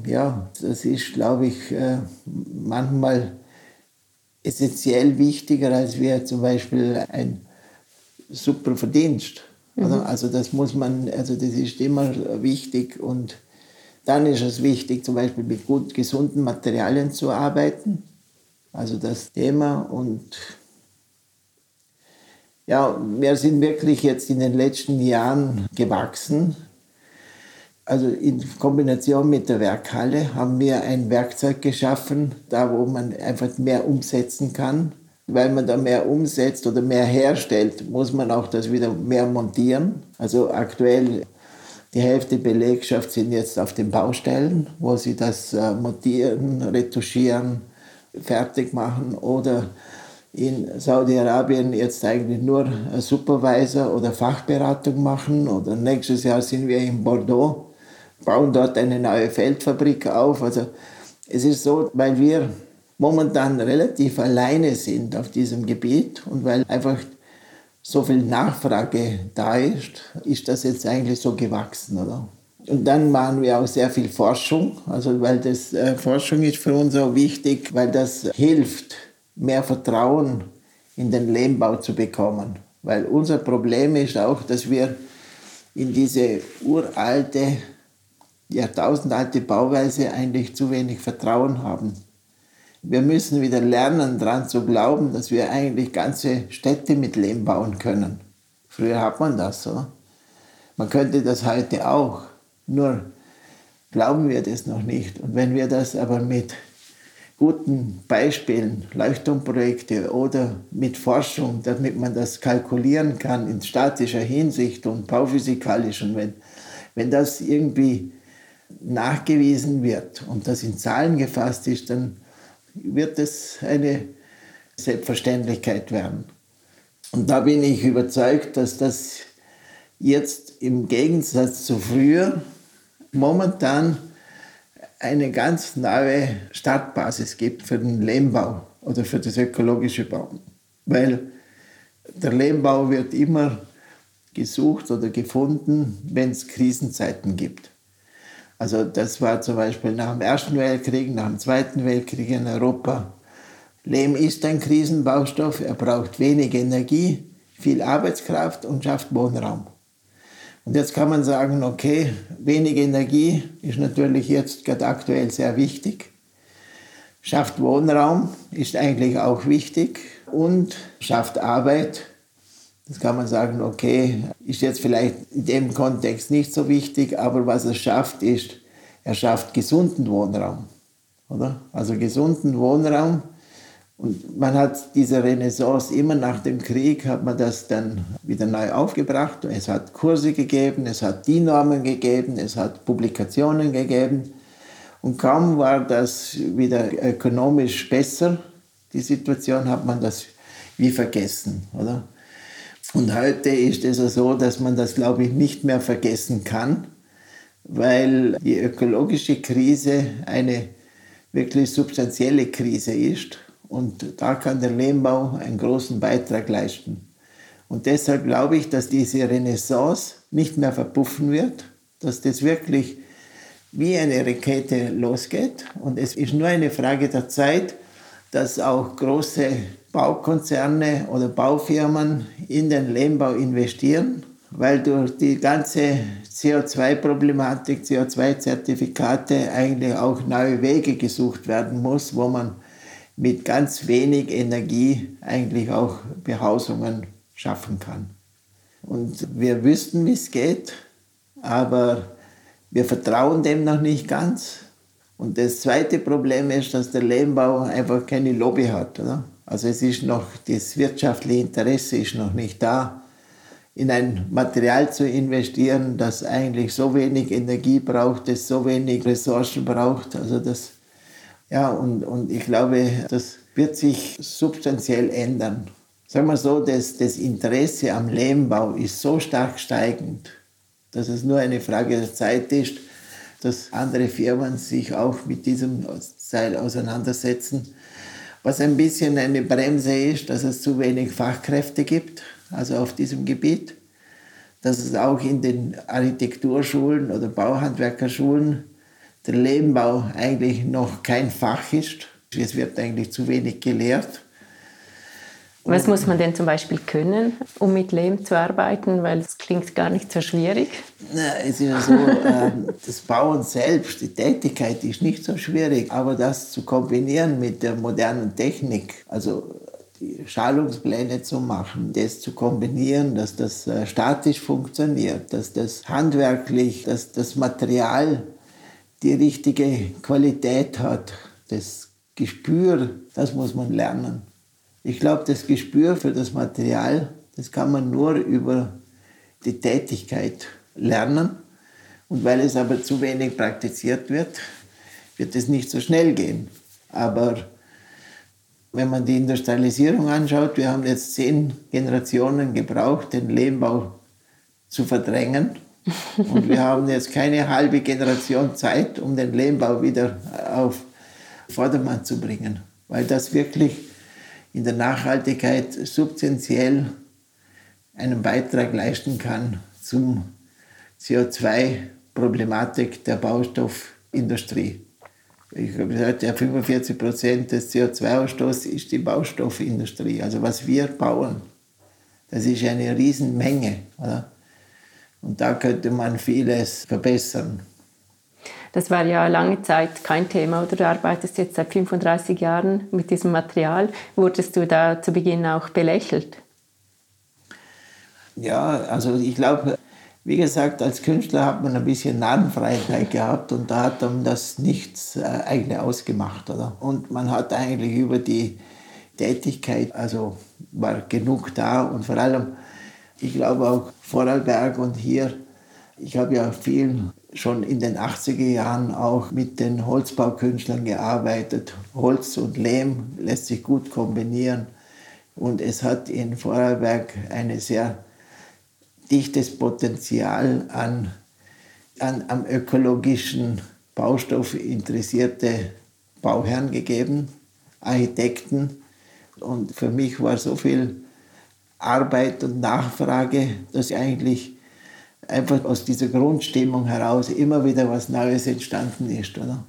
ja, das ist, glaube ich, äh, manchmal essentiell wichtiger, als wir zum Beispiel ein super Verdienst. Mhm. Also das muss man, also das ist immer wichtig und dann ist es wichtig, zum Beispiel mit gut gesunden Materialien zu arbeiten. Also das Thema und ja, wir sind wirklich jetzt in den letzten Jahren gewachsen. Also in Kombination mit der Werkhalle haben wir ein Werkzeug geschaffen, da wo man einfach mehr umsetzen kann weil man da mehr umsetzt oder mehr herstellt, muss man auch das wieder mehr montieren. Also aktuell die Hälfte der Belegschaft sind jetzt auf den Baustellen, wo sie das äh, montieren, retuschieren, fertig machen oder in Saudi-Arabien jetzt eigentlich nur Supervisor oder Fachberatung machen. Oder nächstes Jahr sind wir in Bordeaux, bauen dort eine neue Feldfabrik auf. Also es ist so, weil wir momentan relativ alleine sind auf diesem Gebiet und weil einfach so viel Nachfrage da ist, ist das jetzt eigentlich so gewachsen, oder? Und dann machen wir auch sehr viel Forschung, also weil das äh, Forschung ist für uns auch wichtig, weil das hilft, mehr Vertrauen in den Lehmbau zu bekommen. Weil unser Problem ist auch, dass wir in diese uralte, jahrtausendalte Bauweise eigentlich zu wenig Vertrauen haben. Wir müssen wieder lernen, daran zu glauben, dass wir eigentlich ganze Städte mit Lehm bauen können. Früher hat man das so. Man könnte das heute auch. Nur glauben wir das noch nicht. Und wenn wir das aber mit guten Beispielen, Leuchtturmprojekte oder mit Forschung, damit man das kalkulieren kann in statischer Hinsicht und bauphysikalisch, und wenn, wenn das irgendwie nachgewiesen wird und das in Zahlen gefasst ist, dann wird es eine Selbstverständlichkeit werden. Und da bin ich überzeugt, dass das jetzt im Gegensatz zu früher momentan eine ganz neue Startbasis gibt für den Lehmbau oder für das ökologische Bauen. Weil der Lehmbau wird immer gesucht oder gefunden, wenn es Krisenzeiten gibt. Also das war zum Beispiel nach dem Ersten Weltkrieg, nach dem Zweiten Weltkrieg in Europa. Lehm ist ein Krisenbaustoff, er braucht wenig Energie, viel Arbeitskraft und schafft Wohnraum. Und jetzt kann man sagen, okay, wenig Energie ist natürlich jetzt gerade aktuell sehr wichtig, schafft Wohnraum, ist eigentlich auch wichtig und schafft Arbeit, das kann man sagen, okay, ist jetzt vielleicht in dem Kontext nicht so wichtig, aber was er schafft, ist, er schafft gesunden Wohnraum. Oder? Also gesunden Wohnraum. Und man hat diese Renaissance immer nach dem Krieg, hat man das dann wieder neu aufgebracht. Es hat Kurse gegeben, es hat die Normen gegeben, es hat Publikationen gegeben. Und kaum war das wieder ökonomisch besser, die Situation, hat man das wie vergessen. Oder? Und heute ist es so, dass man das, glaube ich, nicht mehr vergessen kann, weil die ökologische Krise eine wirklich substanzielle Krise ist. Und da kann der Lehmbau einen großen Beitrag leisten. Und deshalb glaube ich, dass diese Renaissance nicht mehr verpuffen wird, dass das wirklich wie eine Rakete losgeht. Und es ist nur eine Frage der Zeit, dass auch große Baukonzerne oder Baufirmen in den Lehmbau investieren, weil durch die ganze CO2-Problematik, CO2-Zertifikate eigentlich auch neue Wege gesucht werden muss, wo man mit ganz wenig Energie eigentlich auch Behausungen schaffen kann. Und wir wüssten, wie es geht, aber wir vertrauen dem noch nicht ganz. Und das zweite Problem ist, dass der Lehmbau einfach keine Lobby hat. Oder? Also es ist noch, das wirtschaftliche Interesse ist noch nicht da, in ein Material zu investieren, das eigentlich so wenig Energie braucht, das so wenig Ressourcen braucht. Also das, ja, und, und ich glaube, das wird sich substanziell ändern. Sagen wir so, das, das Interesse am Lehmbau ist so stark steigend, dass es nur eine Frage der Zeit ist, dass andere Firmen sich auch mit diesem Teil auseinandersetzen. Was ein bisschen eine Bremse ist, dass es zu wenig Fachkräfte gibt, also auf diesem Gebiet. Dass es auch in den Architekturschulen oder Bauhandwerkerschulen der Lehmbau eigentlich noch kein Fach ist. Es wird eigentlich zu wenig gelehrt. Was muss man denn zum Beispiel können, um mit Lehm zu arbeiten? Weil es klingt gar nicht so schwierig. Na, es ist ja so, äh, das Bauen selbst, die Tätigkeit ist nicht so schwierig, aber das zu kombinieren mit der modernen Technik, also die Schalungspläne zu machen, das zu kombinieren, dass das äh, statisch funktioniert, dass das handwerklich, dass das Material die richtige Qualität hat, das Gespür, das muss man lernen. Ich glaube, das Gespür für das Material, das kann man nur über die Tätigkeit lernen. Und weil es aber zu wenig praktiziert wird, wird es nicht so schnell gehen. Aber Wenn man die Industrialisierung anschaut, wir haben jetzt zehn Generationen gebraucht, den Lehmbau zu verdrängen. Und wir haben jetzt keine halbe Generation Zeit, um den Lehmbau wieder auf Vordermann zu bringen, weil das wirklich in der Nachhaltigkeit substanziell einen Beitrag leisten kann zum CO2-Problematik der Baustoffindustrie. Ich habe gesagt, ja, 45 Prozent des CO2-Ausstoßes ist die Baustoffindustrie. Also was wir bauen, das ist eine Riesenmenge. Oder? Und da könnte man vieles verbessern. Das war ja lange Zeit kein Thema, oder du arbeitest jetzt seit 35 Jahren mit diesem Material. Wurdest du da zu Beginn auch belächelt? Ja, also ich glaube, wie gesagt, als Künstler hat man ein bisschen Narrenfreiheit gehabt und da hat dann das nichts äh, eigentlich ausgemacht. Oder? Und man hat eigentlich über die Tätigkeit, also war genug da und vor allem, ich glaube auch Vorarlberg und hier, ich habe ja viel schon in den 80er Jahren auch mit den Holzbaukünstlern gearbeitet. Holz und Lehm lässt sich gut kombinieren und es hat in Vorarlberg eine sehr dichtes Potenzial an, an, am ökologischen Baustoff interessierte Bauherren gegeben, Architekten. Und für mich war so viel Arbeit und Nachfrage, dass eigentlich einfach aus dieser Grundstimmung heraus immer wieder was Neues entstanden ist. Oder?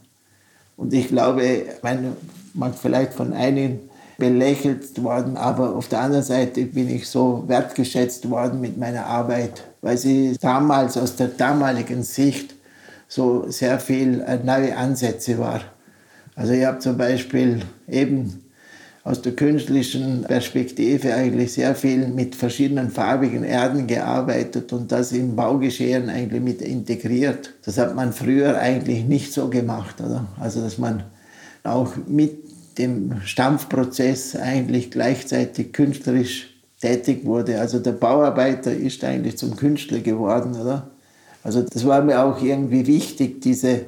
Und ich glaube, man mag vielleicht von einigen belächelt worden, aber auf der anderen Seite bin ich so wertgeschätzt worden mit meiner Arbeit, weil sie damals aus der damaligen Sicht so sehr viel äh, neue Ansätze war. Also ich habe zum Beispiel eben aus der künstlichen Perspektive eigentlich sehr viel mit verschiedenen farbigen Erden gearbeitet und das im Baugeschehen eigentlich mit integriert. Das hat man früher eigentlich nicht so gemacht, oder? Also dass man auch mit dem Stampfprozess eigentlich gleichzeitig künstlerisch tätig wurde. Also der Bauarbeiter ist eigentlich zum Künstler geworden, oder? Also das war mir auch irgendwie wichtig, diese,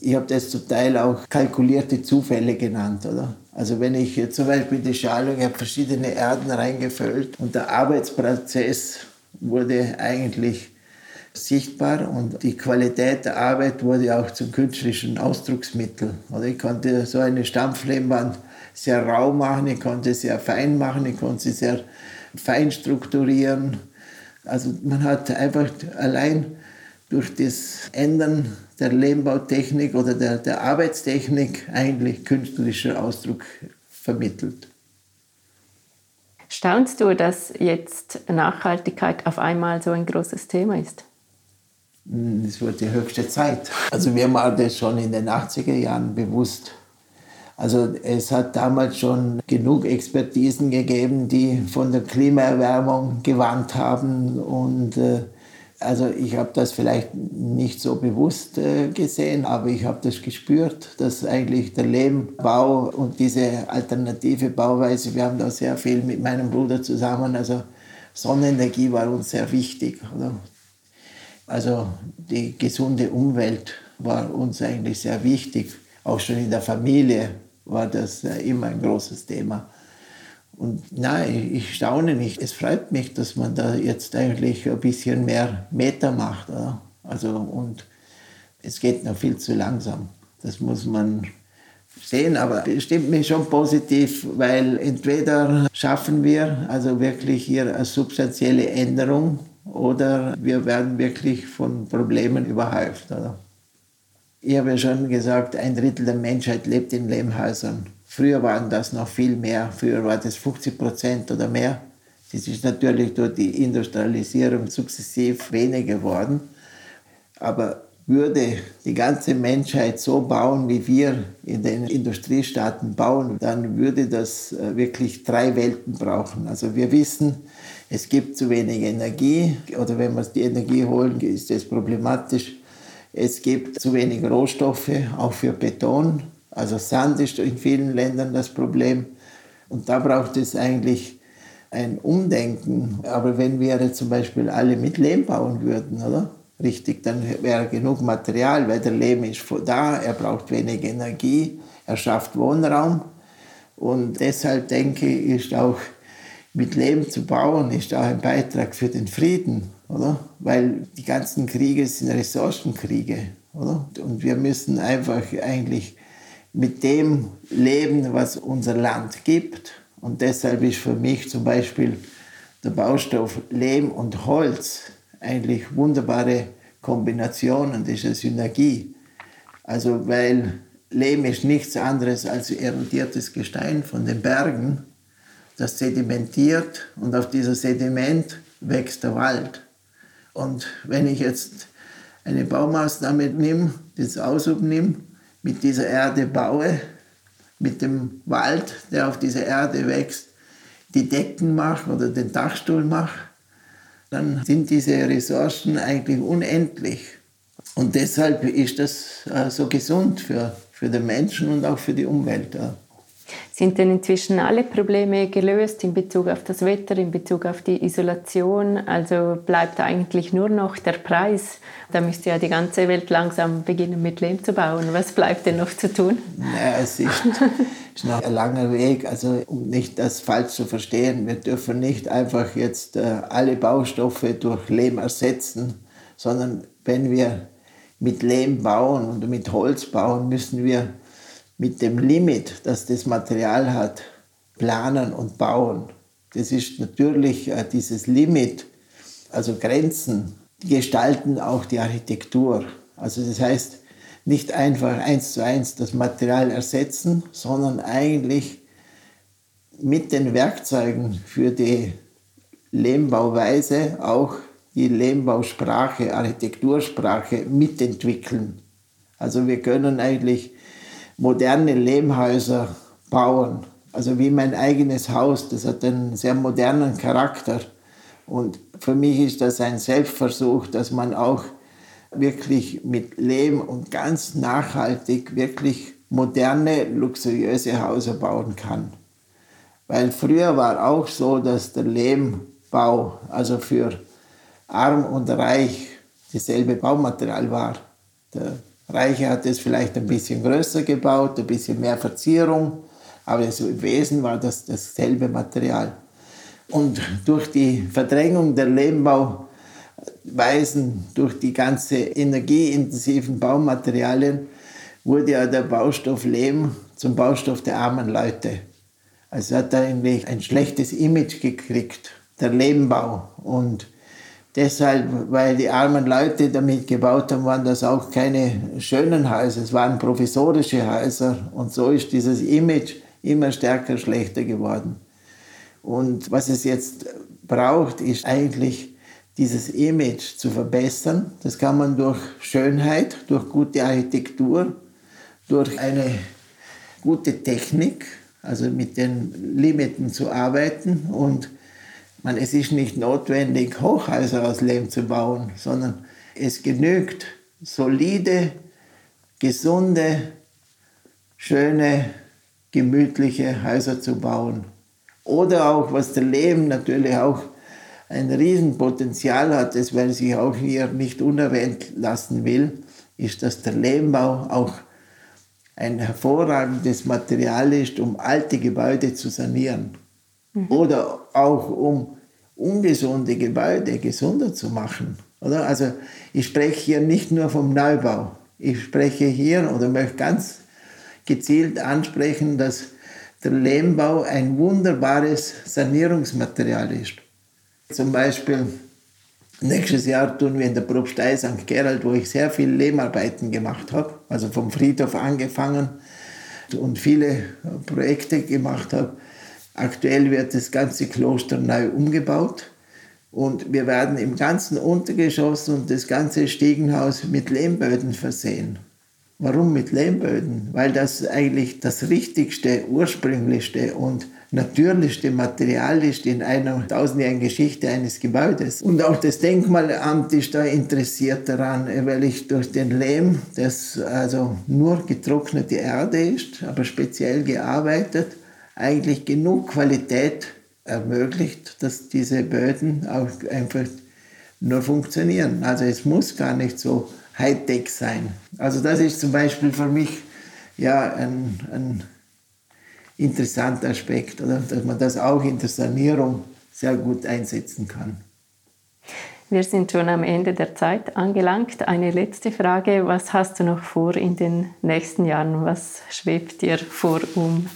ich habe das zum Teil auch kalkulierte Zufälle genannt, oder? Also wenn ich zum Beispiel die Schalung, ich habe verschiedene Erden reingefüllt und der Arbeitsprozess wurde eigentlich sichtbar und die Qualität der Arbeit wurde auch zum künstlerischen Ausdrucksmittel. Oder ich konnte so eine Stampflehmband sehr rau machen, ich konnte sehr fein machen, ich konnte sie sehr fein strukturieren. Also man hat einfach allein durch das Ändern der Lehmbautechnik oder der, der Arbeitstechnik eigentlich künstlerischer Ausdruck vermittelt. Staunst du, dass jetzt Nachhaltigkeit auf einmal so ein großes Thema ist? Hm, es wurde die höchste Zeit. Also mir war das schon in den 80er Jahren bewusst. Also es hat damals schon genug Expertisen gegeben, die von der Klimaerwärmung gewarnt haben. Und äh, also ich habe das vielleicht nicht so bewusst äh, gesehen, aber ich habe das gespürt, dass eigentlich der Lehmbau und diese alternative Bauweise, wir haben da sehr viel mit meinem Bruder zusammen, also Sonnenenergie war uns sehr wichtig. Also die gesunde Umwelt war uns eigentlich sehr wichtig. Auch schon in der Familie war das äh, immer ein großes Thema. Und nein, ich staune nicht. Es freut mich, dass man da jetzt eigentlich ein bisschen mehr Meter macht. Oder? Also, und es geht noch viel zu langsam. Das muss man sehen, aber es stimmt mich schon positiv, weil entweder schaffen wir also wirklich hier eine substanzielle Änderung oder wir werden wirklich von Problemen überhäuft. Oder? Ich habe ja schon gesagt, ein Drittel der Menschheit lebt in Lehmhäusern. Früher waren das noch viel mehr, früher war das 50 Prozent oder mehr. Das ist natürlich durch die Industrialisierung sukzessiv weniger geworden. Aber würde die ganze Menschheit so bauen, wie wir in den Industriestaaten bauen, dann würde das äh, wirklich drei Welten brauchen. Also wir wissen, es gibt zu wenig Energie oder wenn wir die Energie holen, ist das problematisch. Es gibt zu wenig Rohstoffe, auch für Beton. Also Sand ist in vielen Ländern das Problem. Und da braucht es eigentlich ein Umdenken. Aber wenn wir zum Beispiel alle mit Lehm bauen würden, oder? Richtig, dann wäre genug Material, weil der Lehm ist da, er braucht wenig Energie, er schafft Wohnraum Und deshalb denke ich, ist auch mit Leben zu bauen, ist auch ein Beitrag für den Frieden, oder? Weil die ganzen Kriege sind Ressourcenkriege, oder? Und wir müssen einfach eigentlich mit dem leben, was unser Land gibt. Und deshalb ist für mich zum Beispiel der Baustoff Lehm und Holz eigentlich wunderbare Kombinationen, das ist eine Synergie. Also weil Lehm ist nichts anderes als erodiertes Gestein von den Bergen, das sedimentiert und auf dieser Sediment wächst der Wald. Und wenn ich jetzt eine Baumaßnahme nehme, das Aushub nehme, mit dieser Erde baue, mit dem Wald, der auf dieser Erde wächst, die Decken mache oder den Dachstuhl mache, dann sind diese Ressourcen eigentlich unendlich. Und deshalb ist das äh, so gesund für, für den Menschen und auch für die Umwelt. Sind denn inzwischen alle Probleme gelöst in Bezug auf das Wetter, in Bezug auf die Isolation? Also bleibt eigentlich nur noch der Preis. Da müsste ja die ganze Welt langsam beginnen mit Lehm zu bauen. Was bleibt denn noch zu tun? Naja, es ist, ist noch ein langer Weg. Also um nicht das falsch zu verstehen, wir dürfen nicht einfach jetzt äh, alle Baustoffe durch Lehm ersetzen, sondern wenn wir mit Lehm bauen und mit Holz bauen, müssen wir mit dem Limit, das das Material hat, planen und bauen. Das ist natürlich äh, dieses Limit, also Grenzen, gestalten auch die Architektur. Also das heißt, nicht einfach eins zu eins das Material ersetzen, sondern eigentlich mit den Werkzeugen für die Lehmbauweise auch die Lehmbausprache, Architektursprache mitentwickeln. Also wir können eigentlich moderne Lehmhäuser bauen. Also wie mein eigenes Haus, das hat einen sehr modernen Charakter. Und für mich ist das ein Selbstversuch, dass man auch wirklich mit Lehm und ganz nachhaltig wirklich moderne, luxuriöse Häuser bauen kann. Weil früher war auch so, dass der Lehmbau, also für arm und reich, dasselbe Baumaterial war. Der Reiche hat es vielleicht ein bisschen größer gebaut, ein bisschen mehr Verzierung, aber so im Wesen war das dasselbe Material. Und durch die Verdrängung der Lehmbauweisen, durch die ganze energieintensiven Baumaterialien, wurde ja der Baustoff Lehm zum Baustoff der armen Leute. Also hat er eigentlich ein schlechtes Image gekriegt, der Lehmbau. Und Deshalb, weil die armen Leute damit gebaut haben, waren das auch keine schönen Häuser, es waren provisorische Häuser und so ist dieses Image immer stärker schlechter geworden. Und was es jetzt braucht, ist eigentlich dieses Image zu verbessern. Das kann man durch Schönheit, durch gute Architektur, durch eine gute Technik, also mit den Limiten zu arbeiten und man, es ist nicht notwendig, Hochhäuser aus Lehm zu bauen, sondern es genügt, solide, gesunde, schöne, gemütliche Häuser zu bauen. Oder auch, was der Lehm natürlich auch ein Riesenpotenzial hat, das weil sich auch hier nicht unerwähnt lassen will, ist, dass der Lehmbau auch ein hervorragendes Material ist, um alte Gebäude zu sanieren. Mhm. Oder auch um ungesunde Gebäude gesunder zu machen. Oder? Also ich spreche hier nicht nur vom Neubau. Ich spreche hier oder möchte ganz gezielt ansprechen, dass der Lehmbau ein wunderbares Sanierungsmaterial ist. Zum Beispiel nächstes Jahr tun wir in der Propstei St. Gerald, wo ich sehr viel Lehmarbeiten gemacht habe, also vom Friedhof angefangen und viele Projekte gemacht habe, Aktuell wird das ganze Kloster neu umgebaut und wir werden im ganzen Untergeschoss und das ganze Stiegenhaus mit Lehmböden versehen. Warum mit Lehmböden? Weil das eigentlich das richtigste, ursprünglichste und natürlichste Material ist in einer tausendjährigen Geschichte eines Gebäudes. Und auch das Denkmalamt ist da interessiert daran, weil ich durch den Lehm, das also nur getrocknete Erde ist, aber speziell gearbeitet, eigentlich genug Qualität ermöglicht, dass diese Böden auch einfach nur funktionieren. Also es muss gar nicht so Hightech sein. Also das ist zum Beispiel für mich ja ein, ein interessanter Aspekt, oder? dass man das auch in der Sanierung sehr gut einsetzen kann. Wir sind schon am Ende der Zeit angelangt. Eine letzte Frage. Was hast du noch vor in den nächsten Jahren? Was schwebt dir vor, um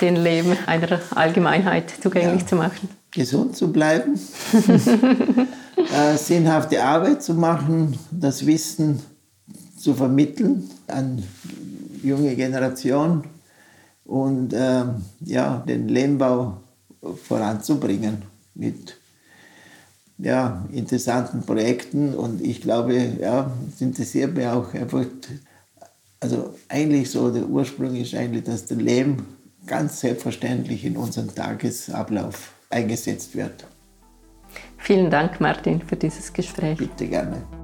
den Leben einer Allgemeinheit zugänglich ja, zu machen? Gesund zu bleiben, (laughs) äh, sinnhafte Arbeit zu machen, das Wissen zu vermitteln an junge Generation und äh, ja, den Lehmbau voranzubringen mit ja, interessanten Projekten. Und ich glaube, ja, es interessiert mich auch einfach, also eigentlich so, der Ursprung ist eigentlich, dass der Lehm ganz selbstverständlich in unserem Tagesablauf eingesetzt wird. Vielen Dank, Martin, für dieses Gespräch. Bitte gerne.